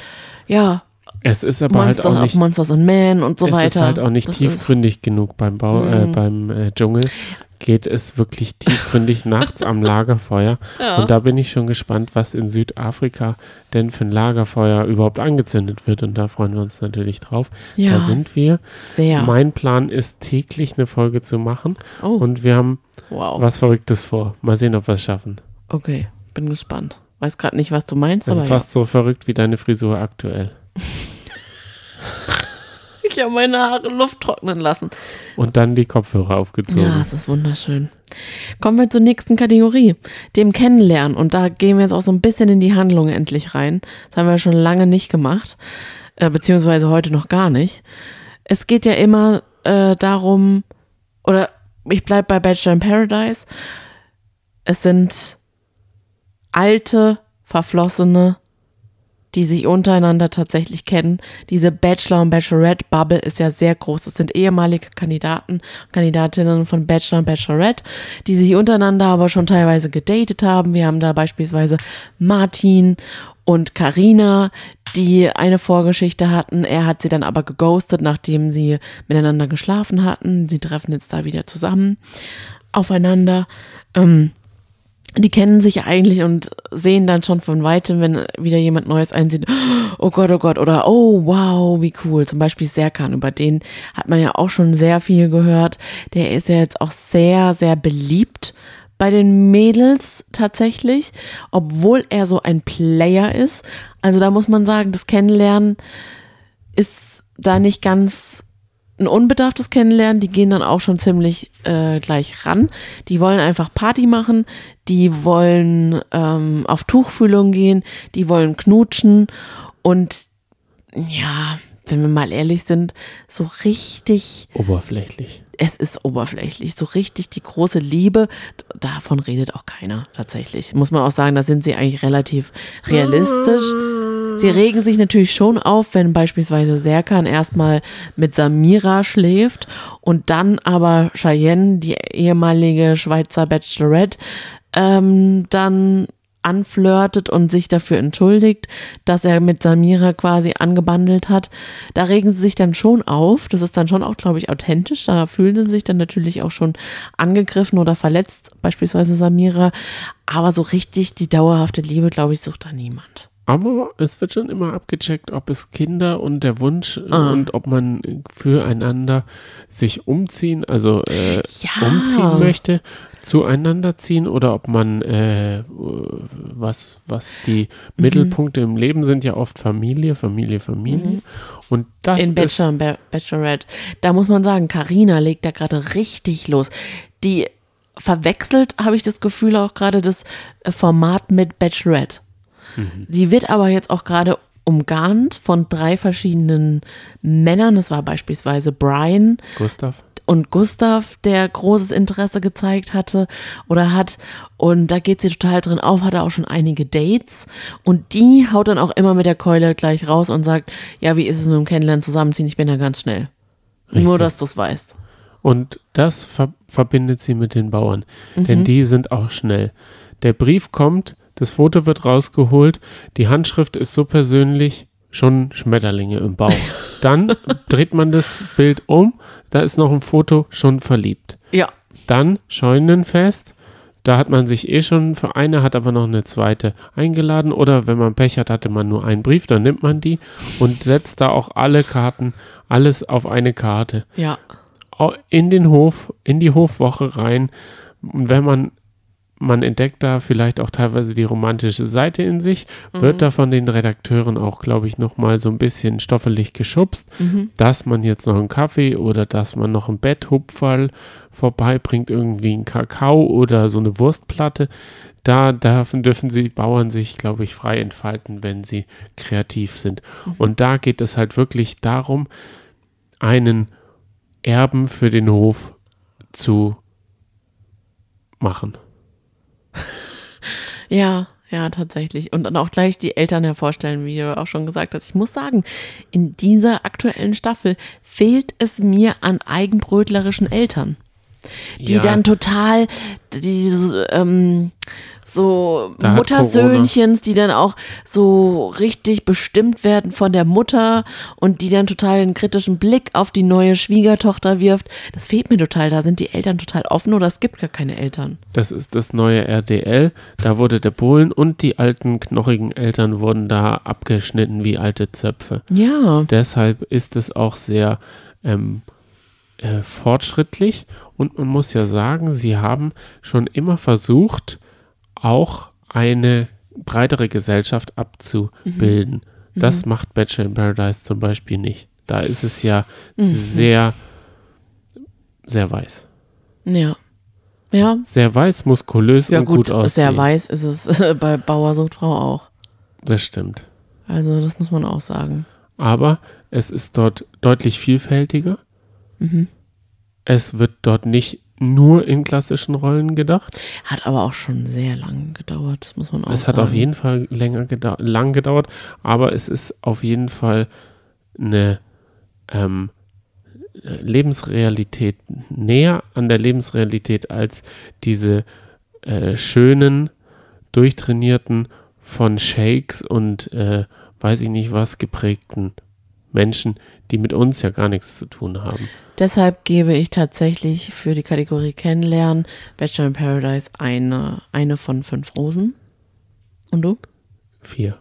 ja, Es ist aber Monsters halt auch nicht, Monsters and Men und so es weiter. ist halt auch nicht Das tiefgründig genug beim Bau, äh, Mhm. beim äh, Dschungel. Geht es wirklich tiefgründig nachts am Lagerfeuer. Ja. Und da bin ich schon gespannt, was in Südafrika denn für ein Lagerfeuer überhaupt angezündet wird. Und da freuen wir uns natürlich drauf. Ja. Da sind wir. sehr. Mein Plan ist, täglich eine Folge zu machen. oh, Und wir haben wow. was Verrücktes vor. Mal sehen, ob wir es schaffen. Okay, bin gespannt. Weiß gerade nicht, was du meinst, Das aber ist fast so verrückt wie deine Frisur aktuell. ja. ich habe meine Haare Luft trocknen lassen. Und dann die Kopfhörer aufgezogen. Ja, es ist wunderschön. Kommen wir zur nächsten Kategorie, dem Kennenlernen. Und da gehen wir jetzt auch so ein bisschen in die Handlung endlich rein. Das haben wir schon lange nicht gemacht, äh, beziehungsweise heute noch gar nicht. Es geht ja immer äh, darum, oder ich bleibe bei Bachelor in Paradise. Es sind alte, verflossene, die sich untereinander tatsächlich kennen. Diese Bachelor- und Bachelorette-Bubble ist ja sehr groß. Es sind ehemalige Kandidaten, Kandidatinnen von Bachelor und Bachelorette, die sich untereinander aber schon teilweise gedatet haben. Wir haben da beispielsweise Martin und Karina, die eine Vorgeschichte hatten. Er hat sie dann aber geghostet, nachdem sie miteinander geschlafen hatten. Sie treffen jetzt da wieder zusammen aufeinander. Ähm, die kennen sich eigentlich und sehen dann schon von weitem, wenn wieder jemand Neues einsieht, oh Gott, oh Gott, oder oh wow, wie cool. Zum Beispiel Serkan, über den hat man ja auch schon sehr viel gehört. Der ist ja jetzt auch sehr, sehr beliebt bei den Mädels tatsächlich, obwohl er so ein Player ist. Also da muss man sagen, das Kennenlernen ist da nicht ganz ein unbedarftes Kennenlernen, die gehen dann auch schon ziemlich äh, gleich ran. Die wollen einfach Party machen, die wollen ähm, auf Tuchfühlung gehen, die wollen knutschen und ja, wenn wir mal ehrlich sind, so richtig Oberflächlich. es ist oberflächlich. So richtig die große Liebe, davon redet auch keiner tatsächlich. Muss man auch sagen, da sind sie eigentlich relativ realistisch. Sie regen sich natürlich schon auf, wenn beispielsweise Serkan erstmal mit Samira schläft und dann aber Cheyenne, die ehemalige Schweizer Bachelorette, ähm, dann anflirtet und sich dafür entschuldigt, dass er mit Samira quasi angebandelt hat. Da regen sie sich dann schon auf. Das ist dann schon auch, glaube ich, authentisch. Da fühlen sie sich dann natürlich auch schon angegriffen oder verletzt, beispielsweise Samira. Aber so richtig die dauerhafte Liebe, glaube ich, sucht da niemand. Aber es wird schon immer abgecheckt, ob es Kinder und der Wunsch äh, Ah. und ob man füreinander sich umziehen, also äh, Ja. umziehen möchte, zueinander ziehen oder ob man äh, was, was die Mhm. Mittelpunkte im Leben sind ja oft Familie, Familie, Familie. Und das Mhm. In ist Bachelor und Ba- Bachelorette. Da muss man sagen, Karina legt da gerade richtig los. Die verwechselt, habe ich das Gefühl, auch gerade das äh, Format mit Bachelorette. Sie wird aber jetzt auch gerade umgarnt von drei verschiedenen Männern. Das war beispielsweise Brian Gustav. und Gustav, der großes Interesse gezeigt hatte oder hat. Und da geht sie total drin auf, hatte auch schon einige Dates. Und die haut dann auch immer mit der Keule gleich raus und sagt, ja, wie ist es mit dem Kennenlernen zusammenziehen? Ich bin da ganz schnell. Nur, Richtig. dass du es weißt. Und das ver verbindet sie mit den Bauern, Mhm. denn die sind auch schnell. Der Brief kommt, das Foto wird rausgeholt, die Handschrift ist so persönlich, schon Schmetterlinge im Bauch. Dann dreht man das Bild um, da ist noch ein Foto, schon verliebt. Ja. Dann Scheunenfest, da hat man sich eh schon für eine, hat aber noch eine zweite eingeladen. Oder wenn man Pech hat, hatte man nur einen Brief, dann nimmt man die und setzt da auch alle Karten, alles auf eine Karte Ja. in den Hof, in die Hofwoche rein. Und wenn man, man entdeckt da vielleicht auch teilweise die romantische Seite in sich, wird da von den Redakteuren auch, glaube ich, nochmal so ein bisschen stoffelig geschubst, dass man jetzt noch einen Kaffee oder dass man noch ein Betthupferl vorbeibringt, irgendwie einen Kakao oder so eine Wurstplatte. Da dürfen, dürfen sie Bauern sich, glaube ich, frei entfalten, wenn sie kreativ sind. Und da geht es halt wirklich darum, einen Erben für den Hof zu machen. Ja, ja, tatsächlich. Und dann auch gleich die Eltern hervorstellen, wie du auch schon gesagt hast. Ich muss sagen, in dieser aktuellen Staffel fehlt es mir an eigenbrötlerischen Eltern. Die Ja. dann total, die ähm, so Da Muttersöhnchens, die dann auch so richtig bestimmt werden von der Mutter und die dann total einen kritischen Blick auf die neue Schwiegertochter wirft. Das fehlt mir total. Da sind die Eltern total offen oder es gibt gar keine Eltern. Das ist das neue RDL. Da wurde der Polen und die alten knochigen Eltern wurden da abgeschnitten wie alte Zöpfe. Ja. Deshalb ist es auch sehr ähm, äh, fortschrittlich und man muss ja sagen, sie haben schon immer versucht, auch eine breitere Gesellschaft abzubilden. Das macht Bachelor in Paradise zum Beispiel nicht. Da ist es ja sehr, sehr weiß. Ja. Ja, Sehr weiß, muskulös ja und gut, gut aussehen. sehr weiß ist es bei Bauer sucht Frau auch. Das stimmt. Also das muss man auch sagen. Aber es ist dort deutlich vielfältiger. Mhm. Es wird dort nicht nur in klassischen Rollen gedacht. Hat aber auch schon sehr lang gedauert, das muss man auch Es sagen. hat auf jeden Fall länger gedau lang gedauert, aber es ist auf jeden Fall eine ähm, Lebensrealität näher an der Lebensrealität als diese äh, schönen, durchtrainierten, von Shakes und äh, weiß ich nicht was geprägten Menschen, die mit uns ja gar nichts zu tun haben. Deshalb gebe ich tatsächlich für die Kategorie Kennenlernen Bachelor in Paradise eine, eine von fünf Rosen. Und du? Vier.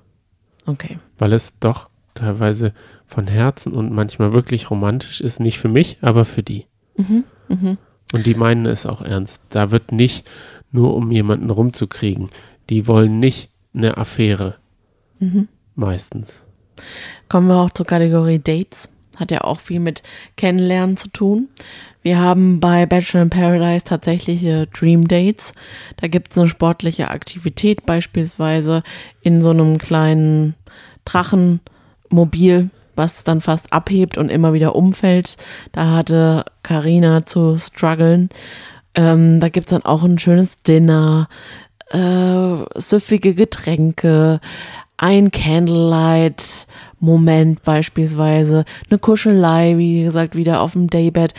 Okay. Weil es doch teilweise von Herzen und manchmal wirklich romantisch ist. Nicht für mich, aber für die. Und die meinen es auch ernst. Da wird nicht nur um jemanden rumzukriegen. Die wollen nicht eine Affäre. Meistens. Kommen wir auch zur Kategorie Dates. Hat ja auch viel mit Kennenlernen zu tun. Wir haben bei Bachelor in Paradise tatsächliche Dream Dates. Da gibt es eine sportliche Aktivität, beispielsweise in so einem kleinen Drachenmobil, was dann fast abhebt und immer wieder umfällt. Da hatte Karina zu strugglen. Ähm, da gibt es dann auch ein schönes Dinner, äh, süffige Getränke, ein Candlelight-Moment beispielsweise, eine Kuschelei, wie gesagt, wieder auf dem Daybed.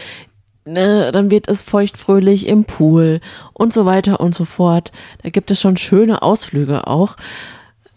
Ne, dann wird es feuchtfröhlich im Pool und so weiter und so fort. Da gibt es schon schöne Ausflüge auch.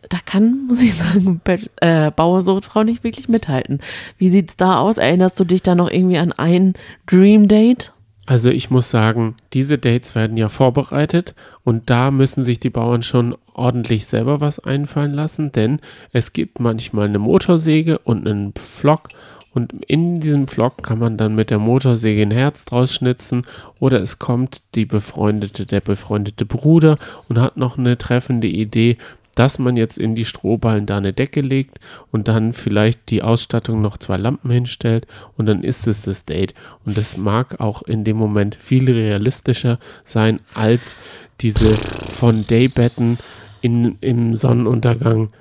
Da kann, muss ich sagen, äh, Bauersuchtfrau nicht wirklich mithalten. Wie sieht's da aus? Erinnerst du dich da noch irgendwie an ein Dream Date? Also ich muss sagen, diese Dates werden ja vorbereitet und da müssen sich die Bauern schon ordentlich selber was einfallen lassen, denn es gibt manchmal eine Motorsäge und einen Pflock und in diesem Pflock kann man dann mit der Motorsäge ein Herz draus schnitzen oder es kommt die befreundete, der befreundete Bruder und hat noch eine treffende Idee, dass man jetzt in die Strohballen da eine Decke legt und dann vielleicht die Ausstattung noch zwei Lampen hinstellt und dann ist es das Date. Und das mag auch in dem Moment viel realistischer sein als diese von Daybetten in, im Sonnenuntergang.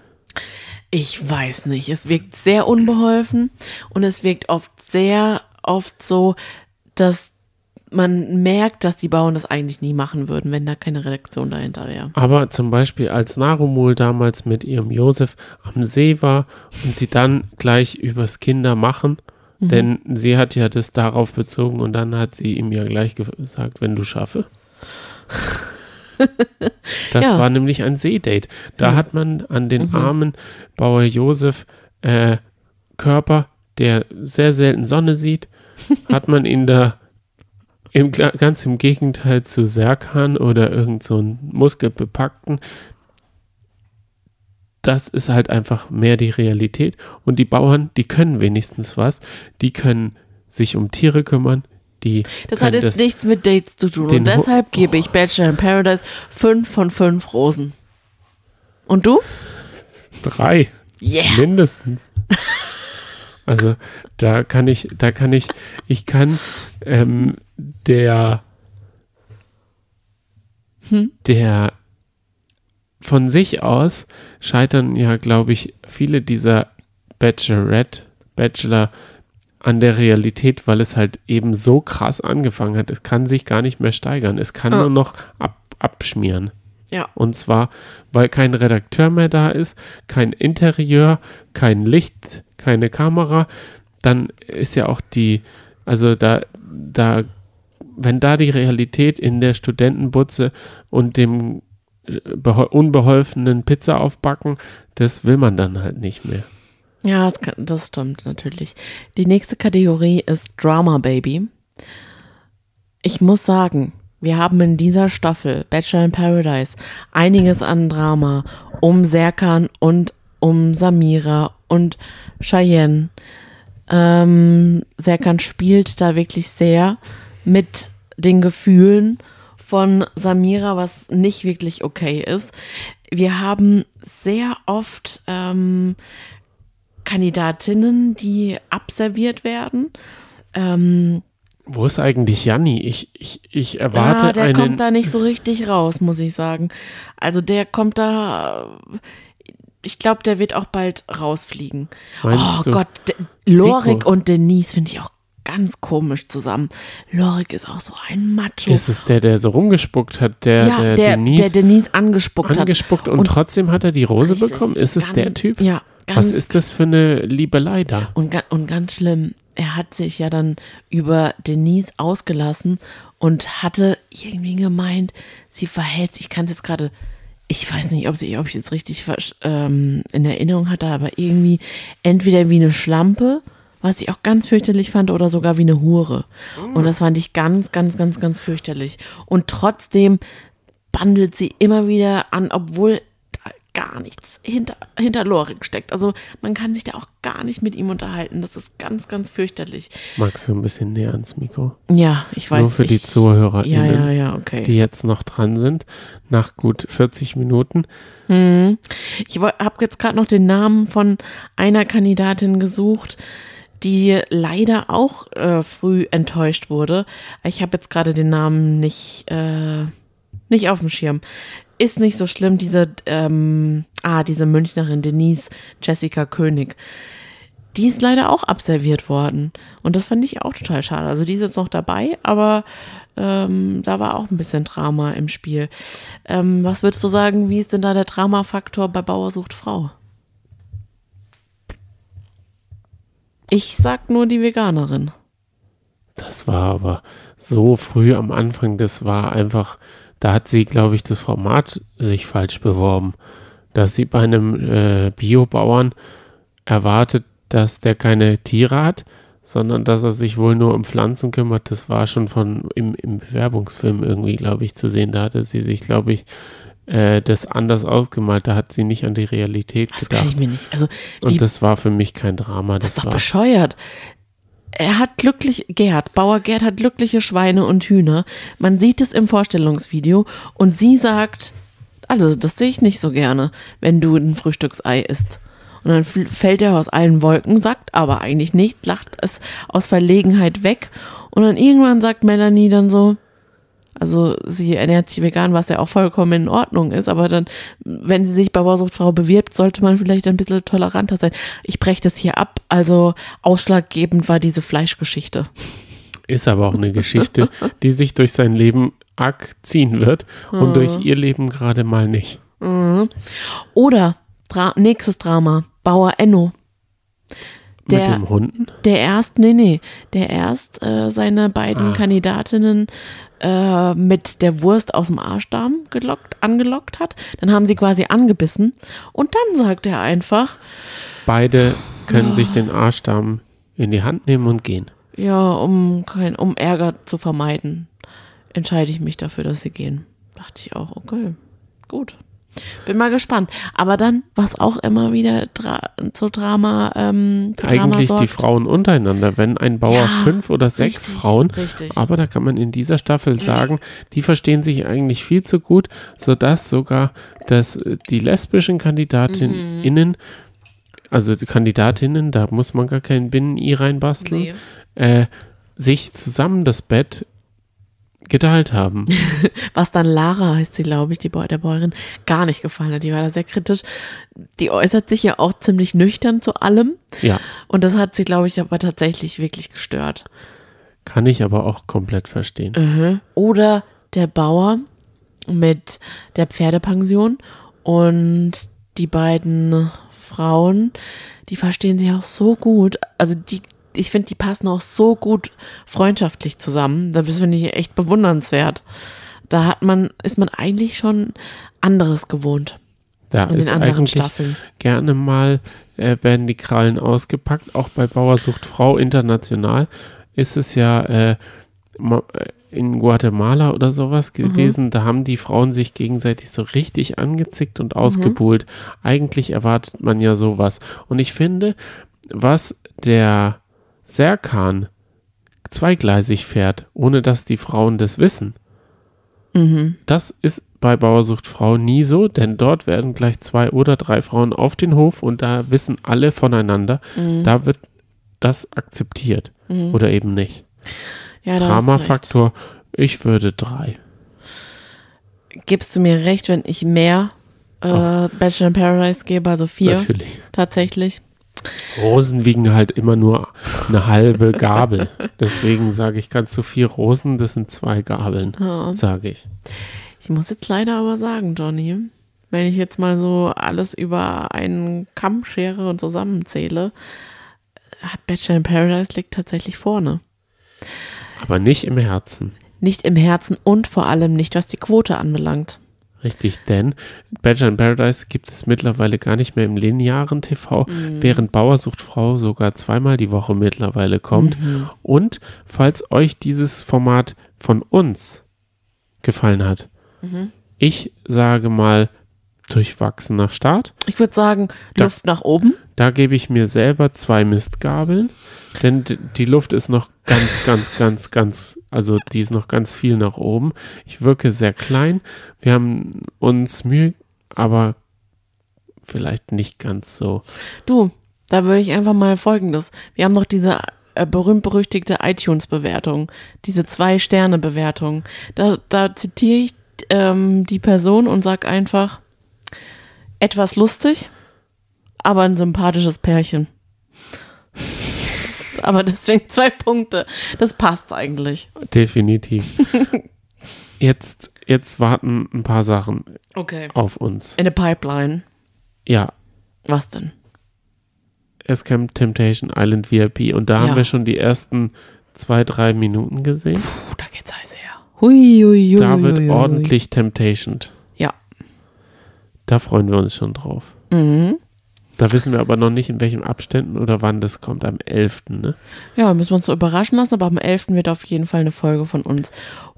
Ich weiß nicht. Es wirkt sehr unbeholfen und es wirkt oft sehr oft so, dass man merkt, dass die Bauern das eigentlich nie machen würden, wenn da keine Redaktion dahinter wäre. Aber zum Beispiel als Narumul damals mit ihrem Josef am See war und sie dann gleich übers Kindermachen, denn sie hat ja das darauf bezogen und dann hat sie ihm ja gleich gesagt, wenn du schaffe. Das Ja. war nämlich ein Seedate. Da hat man an den armen Bauer Josef äh, Körper, der sehr selten Sonne sieht, hat man ihn da im, ganz im Gegenteil zu Serkan oder irgend so muskelbepackten. Das ist halt einfach mehr die Realität. Und die Bauern, die können wenigstens was. Die können sich um Tiere kümmern. Die Das hat jetzt nichts mit Dates zu tun und deshalb gebe ich Bachelor in Paradise fünf von fünf Rosen. Und du? drei. Yeah. Mindestens. Also da kann ich, da kann ich, ich kann ähm, der der von sich aus scheitern ja, glaube ich, viele dieser Bachelorette, Bachelor an der Realität, weil es halt eben so krass angefangen hat. Es kann sich gar nicht mehr steigern. Es kann Ah. nur noch ab, abschmieren. Ja. Und zwar, weil kein Redakteur mehr da ist, kein Interieur, kein Licht, keine Kamera. Dann ist ja auch die, also da, da, wenn da die Realität in der Studentenbutze und dem äh, beho- unbeholfenen Pizza aufbacken, das will man dann halt nicht mehr. Ja, das, kann, das stimmt natürlich. Die nächste Kategorie ist Drama Baby. Ich muss sagen, wir haben in dieser Staffel Bachelor in Paradise einiges an Drama um Serkan und um Samira und Cheyenne. Ähm, Serkan spielt da wirklich sehr mit den Gefühlen von Samira, was nicht wirklich okay ist. Wir haben sehr oft ähm, Kandidatinnen, die abserviert werden. Ähm, Wo ist eigentlich Janni? Ich, ich, ich erwarte ah, der einen. kommt da nicht so richtig raus, muss ich sagen. Also der kommt da. Ich glaube, der wird auch bald rausfliegen. Meinst oh du? Gott, De Lorik Siko? und Denise finde ich auch ganz komisch zusammen. Lorik ist auch so ein Macho. Ist es der, der so rumgespuckt hat, der, ja, der, der, Denise der Denise angespuckt, angespuckt und, Und- trotzdem hat er die Rose Richtig. bekommen? Ist es Ganz- der Typ? Ja, ganz, Was ist das für eine Liebelei da? Und, und ganz schlimm, er hat sich ja dann über Denise ausgelassen und hatte irgendwie gemeint, sie verhält sich, ich kann es jetzt gerade, ich weiß nicht, ob, sie, ob ich es richtig ähm, in Erinnerung hatte, aber irgendwie entweder wie eine Schlampe, was ich auch ganz fürchterlich fand, oder sogar wie eine Hure. Und das fand ich ganz, ganz, ganz, ganz fürchterlich. Und trotzdem bandelt sie immer wieder an, obwohl gar nichts hinter, hinter Lorik steckt. Also man kann sich da auch gar nicht mit ihm unterhalten. Das ist ganz, ganz fürchterlich. Magst du ein bisschen näher ans Mikro? Ja, ich weiß Nur für die ich- ZuhörerInnen, Ja, ja, ja, okay. die jetzt noch dran sind, nach gut 40 Minuten. Ich habe jetzt gerade noch den Namen von einer Kandidatin gesucht, die leider auch äh, früh enttäuscht wurde. Ich habe jetzt gerade den Namen nicht, äh, nicht auf dem Schirm. Ist nicht so schlimm, diese, ähm, ah, diese Münchnerin Denise Jessica König. Die ist leider auch absolviert worden. Und das fand ich auch total schade. Also die ist jetzt noch dabei, aber ähm, da war auch ein bisschen Drama im Spiel. Ähm, was würdest du sagen, wie ist denn da der Dramafaktor bei Bauer sucht Frau? Ich sag nur die Veganerin. Das war aber so früh am Anfang, das war einfach, da hat sie, glaube ich, das Format sich falsch beworben. Dass sie bei einem äh, Biobauern erwartet, dass der keine Tiere hat, sondern dass er sich wohl nur um Pflanzen kümmert. Das war schon von im, im Bewerbungsfilm irgendwie, glaube ich, zu sehen. Da hatte sie sich, glaube ich, äh, das anders ausgemalt. Da hat sie nicht an die Realität Das kann gedacht. ich mir nicht. Also, Und das war für mich kein Drama. das Das, ist doch war bescheuert. Er hat glücklich, Gerd, Bauer Gerd hat glückliche Schweine und Hühner. Man sieht es im Vorstellungsvideo und sie sagt, also das sehe ich nicht so gerne, wenn du ein Frühstücksei isst. Und dann fällt er aus allen Wolken, sagt aber eigentlich nichts, lacht es aus Verlegenheit weg. Und dann irgendwann sagt Melanie dann so, also sie ernährt sich vegan, was ja auch vollkommen in Ordnung ist, aber dann, wenn sie sich bei Bausuchtfrau bewirbt, sollte man vielleicht ein bisschen toleranter sein. Ich breche das hier ab, also ausschlaggebend war diese Fleischgeschichte. Ist aber auch eine Geschichte, die sich durch sein Leben arg ziehen wird und durch ihr Leben gerade mal nicht. Oder Dra nächstes Drama, Bauer Enno. Mit Der- dem Hunden? Der erst, nee, nee, der erst äh, seine beiden Ah. Kandidatinnen äh, mit der Wurst aus dem Arschdarm gelockt, angelockt hat. Dann haben sie quasi angebissen und dann sagt er einfach, Beide können sich den Arschdarm in die Hand nehmen und gehen. ja, um, kein, um Ärger zu vermeiden, entscheide ich mich dafür, dass sie gehen. Dachte ich auch, okay, gut. Bin mal gespannt. Aber dann, was auch immer wieder dra zu Drama, ähm, Drama Eigentlich sorgt. die Frauen untereinander. Wenn ein Bauer Ja, fünf oder sechs richtig, Frauen, richtig. aber da kann man in dieser Staffel sagen, die verstehen sich eigentlich viel zu gut, sodass sogar dass äh, die lesbischen Kandidatinnen, also die Kandidatinnen, da muss man gar kein Binnen-I reinbasteln, Nee. äh, sich zusammen das Bett geteilt haben. Was dann Lara heißt sie, glaube ich, die Bäu der Bäuerin, gar nicht gefallen hat. Die war da sehr kritisch. Die äußert sich ja auch ziemlich nüchtern zu allem. Ja, Und das hat sie, glaube ich, aber tatsächlich wirklich gestört. kann ich aber auch komplett verstehen. Mhm. Oder der Bauer mit der Pferdepension und die beiden Frauen, die verstehen sich auch so gut. Also die, ich finde, die passen auch so gut freundschaftlich zusammen. Das finde ich echt bewundernswert. Da hat man, ist man eigentlich schon anderes gewohnt Da in ist eigentlich Staffeln. gerne mal, äh, werden die Krallen ausgepackt, auch bei Bauersucht Frau international ist es ja äh, äh, in Guatemala oder sowas Mhm. gewesen, da haben die Frauen sich gegenseitig so richtig angezickt Mhm. und ausgebuhlt. Eigentlich erwartet man ja sowas. Und ich finde, was der Serkan zweigleisig fährt, ohne dass die Frauen das wissen, Mhm. das ist bei Bauersucht Frau nie so, denn dort werden gleich zwei oder drei Frauen auf den Hof und da wissen alle voneinander. Mhm. Da wird das akzeptiert oder eben nicht. Ja. Dramafaktor, ich würde drei. Gibst du mir recht, wenn ich mehr äh, Bachelor in Paradise gebe, also vier Natürlich. tatsächlich? Rosen wiegen halt immer nur eine halbe Gabel. Deswegen sage ich ganz zu viel Rosen, das sind zwei Gabeln, Ja. sage ich. Ich muss jetzt leider aber sagen, Johnny, wenn ich jetzt mal so alles über einen Kamm schere und zusammenzähle, hat Bachelor in Paradise liegt tatsächlich vorne. Aber nicht im Herzen. Nicht im Herzen und vor allem nicht, was die Quote anbelangt. Richtig, denn Bachelor in Paradise gibt es mittlerweile gar nicht mehr im linearen TV, während Bauer sucht Frau sogar zweimal die Woche mittlerweile kommt. Und falls euch dieses Format von uns gefallen hat, ich sage mal durchwachsener Start. Ich würde sagen, Da- Luft nach oben. Da gebe ich mir selber zwei Mistgabeln, denn die Luft ist noch ganz, ganz, ganz, ganz, also die ist noch ganz viel nach oben. Ich wirke sehr klein. Wir haben uns Mühe, aber vielleicht nicht ganz so. Du, da würde ich einfach mal folgendes. Wir haben noch diese äh, berühmt-berüchtigte iTunes-Bewertung, diese Zwei-Sterne-Bewertung. Da, da zitiere ich ähm, die Person und sag einfach, etwas lustig, aber ein sympathisches Pärchen. aber deswegen zwei Punkte. Das passt eigentlich. Definitiv. Jetzt, jetzt warten ein paar Sachen Okay. auf uns. In der Pipeline. Ja, Was denn? es kam Temptation Island VIP und da Ja. haben wir schon die ersten zwei, drei Minuten gesehen. Puh, da geht's heiß her. Hui, hui, hui, Da wird hui, hui. ordentlich Temptation. Ja. Da freuen wir uns schon drauf. Mhm. Da wissen wir aber noch nicht, in welchen Abständen oder wann das kommt. Am 11. Ne? Ja, müssen wir uns so überraschen lassen, aber am 11. wird auf jeden Fall eine Folge von uns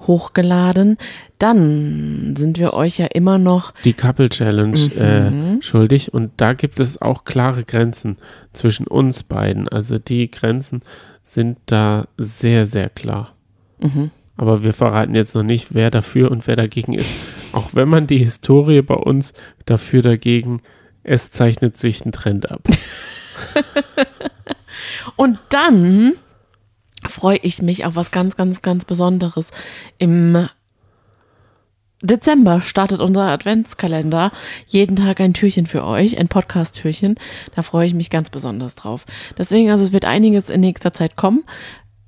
hochgeladen. Dann sind wir euch ja immer noch, Die Couple Challenge Mhm. äh, schuldig. Und da gibt es auch klare Grenzen zwischen uns beiden. Also die Grenzen sind da sehr, sehr klar. Mhm. Aber wir verraten jetzt noch nicht, wer dafür und wer dagegen ist. Auch wenn man die Historie bei uns dafür dagegen, es zeichnet sich ein Trend ab. Und dann freue ich mich auf was ganz, ganz, ganz Besonderes. Im Dezember startet unser Adventskalender. Jeden Tag ein Türchen für euch, ein Podcast-Türchen. Da freue ich mich ganz besonders drauf. Deswegen, also es wird einiges in nächster Zeit kommen.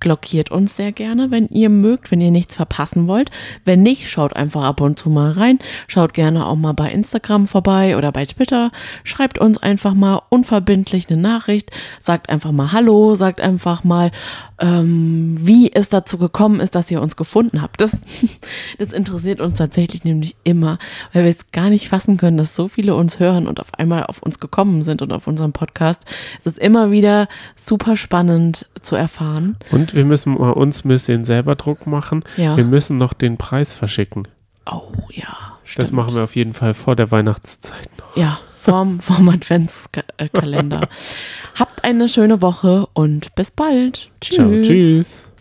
Glockiert uns sehr gerne, wenn ihr mögt, wenn ihr nichts verpassen wollt. Wenn nicht, schaut einfach ab und zu mal rein. Schaut gerne auch mal bei Instagram vorbei oder bei Twitter. Schreibt uns einfach mal unverbindlich eine Nachricht. Sagt einfach mal Hallo, sagt einfach mal, ähm, wie es dazu gekommen ist, dass ihr uns gefunden habt. Das, das interessiert uns tatsächlich nämlich immer, weil wir es gar nicht fassen können, dass so viele uns hören und auf einmal auf uns gekommen sind und auf unserem Podcast. Es ist immer wieder super spannend zu erfahren. Und wir müssen mal uns ein bisschen selber Druck machen. Ja. Wir müssen noch den Preis verschicken. Oh ja. Das machen wir auf jeden Fall vor der Weihnachtszeit noch. Ja, vorm, vorm Adventskalender. Habt eine schöne Woche und bis bald. Tschüss. Ciao, tschüss.